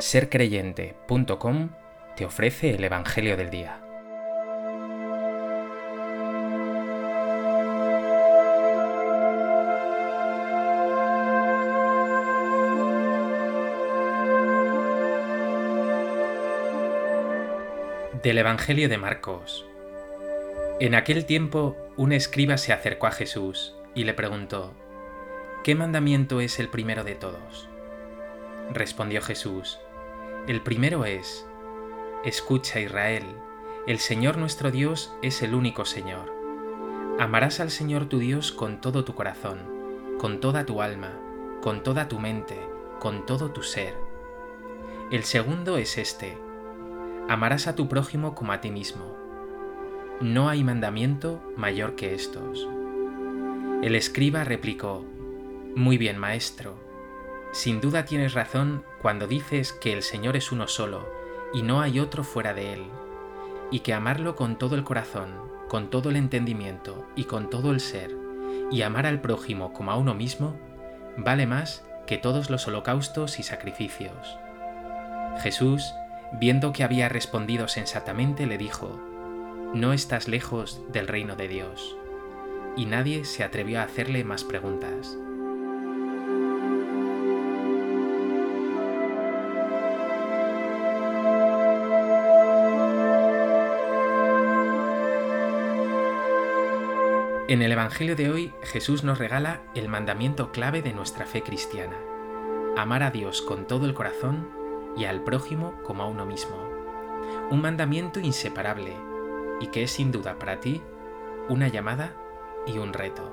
sercreyente.com te ofrece el Evangelio del Día. Del Evangelio de Marcos. En aquel tiempo un escriba se acercó a Jesús y le preguntó, ¿qué mandamiento es el primero de todos? Respondió Jesús, el primero es, Escucha Israel, el Señor nuestro Dios es el único Señor. Amarás al Señor tu Dios con todo tu corazón, con toda tu alma, con toda tu mente, con todo tu ser. El segundo es este, amarás a tu prójimo como a ti mismo. No hay mandamiento mayor que estos. El escriba replicó, Muy bien, maestro, sin duda tienes razón cuando dices que el Señor es uno solo y no hay otro fuera de Él, y que amarlo con todo el corazón, con todo el entendimiento y con todo el ser, y amar al prójimo como a uno mismo, vale más que todos los holocaustos y sacrificios. Jesús, viendo que había respondido sensatamente, le dijo, No estás lejos del reino de Dios. Y nadie se atrevió a hacerle más preguntas. En el Evangelio de hoy Jesús nos regala el mandamiento clave de nuestra fe cristiana, amar a Dios con todo el corazón y al prójimo como a uno mismo. Un mandamiento inseparable y que es sin duda para ti una llamada y un reto.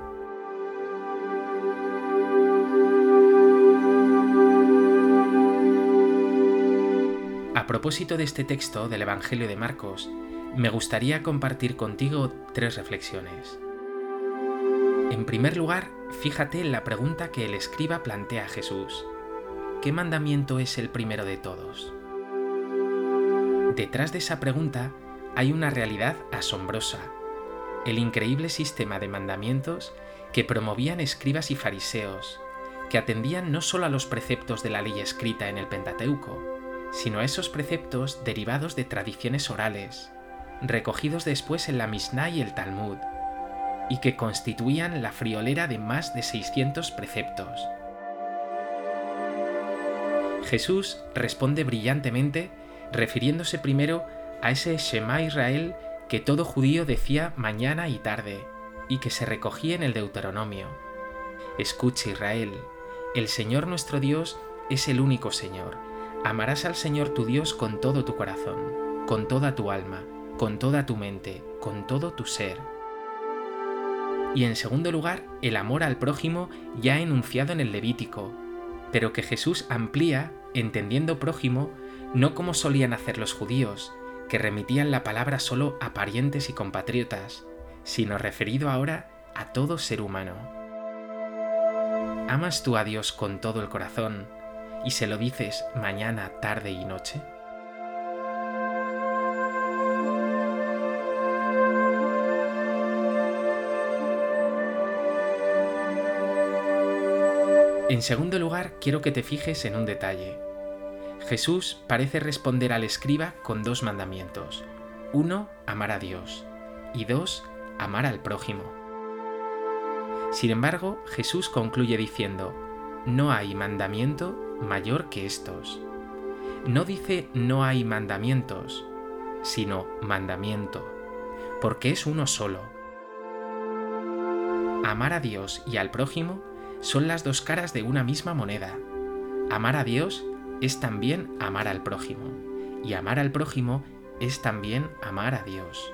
A propósito de este texto del Evangelio de Marcos, me gustaría compartir contigo tres reflexiones. En primer lugar, fíjate en la pregunta que el escriba plantea a Jesús. ¿Qué mandamiento es el primero de todos? Detrás de esa pregunta hay una realidad asombrosa, el increíble sistema de mandamientos que promovían escribas y fariseos, que atendían no solo a los preceptos de la ley escrita en el Pentateuco, sino a esos preceptos derivados de tradiciones orales, recogidos después en la Mishnah y el Talmud, y que constituían la friolera de más de 600 preceptos. Jesús responde brillantemente refiriéndose primero a ese Shema Israel que todo judío decía mañana y tarde y que se recogía en el Deuteronomio. Escucha Israel, el Señor nuestro Dios es el único Señor. Amarás al Señor tu Dios con todo tu corazón, con toda tu alma, con toda tu mente, con todo tu ser y en segundo lugar, el amor al prójimo ya enunciado en el Levítico, pero que Jesús amplía, entendiendo prójimo, no como solían hacer los judíos, que remitían la palabra solo a parientes y compatriotas, sino referido ahora a todo ser humano. ¿Amas tú a Dios con todo el corazón y se lo dices mañana, tarde y noche? En segundo lugar, quiero que te fijes en un detalle. Jesús parece responder al escriba con dos mandamientos. Uno, amar a Dios. Y dos, amar al prójimo. Sin embargo, Jesús concluye diciendo, no hay mandamiento mayor que estos. No dice no hay mandamientos, sino mandamiento, porque es uno solo. Amar a Dios y al prójimo son las dos caras de una misma moneda. Amar a Dios es también amar al prójimo, y amar al prójimo es también amar a Dios.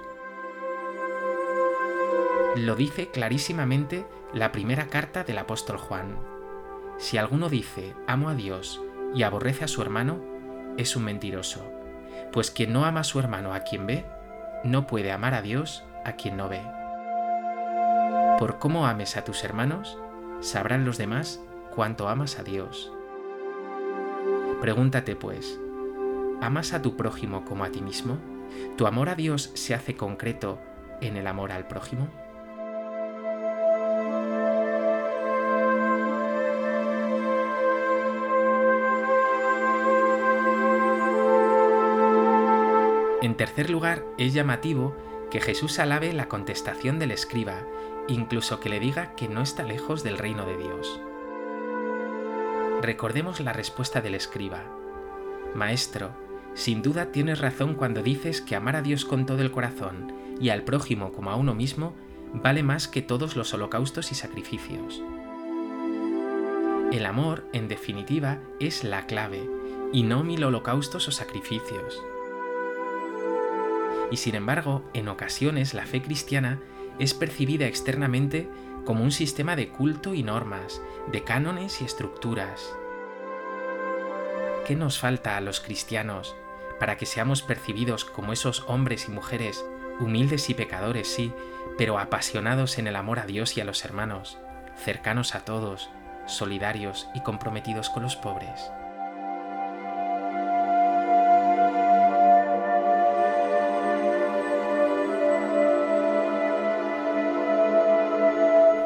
Lo dice clarísimamente la primera carta del apóstol Juan. Si alguno dice amo a Dios y aborrece a su hermano, es un mentiroso, pues quien no ama a su hermano a quien ve, no puede amar a Dios a quien no ve. Por cómo ames a tus hermanos, sabrán los demás cuánto amas a Dios. Pregúntate pues, ¿amas a tu prójimo como a ti mismo? ¿Tu amor a Dios se hace concreto en el amor al prójimo? En tercer lugar, es llamativo que Jesús alabe la contestación del escriba, incluso que le diga que no está lejos del reino de Dios. Recordemos la respuesta del escriba. Maestro, sin duda tienes razón cuando dices que amar a Dios con todo el corazón y al prójimo como a uno mismo vale más que todos los holocaustos y sacrificios. El amor, en definitiva, es la clave, y no mil holocaustos o sacrificios. Y sin embargo, en ocasiones la fe cristiana es percibida externamente como un sistema de culto y normas, de cánones y estructuras. ¿Qué nos falta a los cristianos para que seamos percibidos como esos hombres y mujeres, humildes y pecadores, sí, pero apasionados en el amor a Dios y a los hermanos, cercanos a todos, solidarios y comprometidos con los pobres?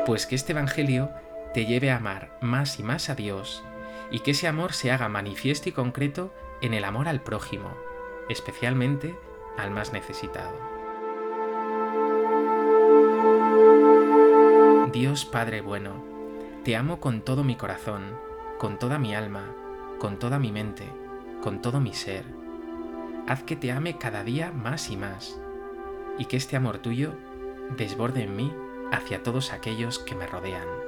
Pues que este Evangelio te lleve a amar más y más a Dios y que ese amor se haga manifiesto y concreto en el amor al prójimo, especialmente al más necesitado. Dios Padre bueno, te amo con todo mi corazón, con toda mi alma, con toda mi mente, con todo mi ser. Haz que te ame cada día más y más, y que este amor tuyo desborde en mí hacia todos aquellos que me rodean.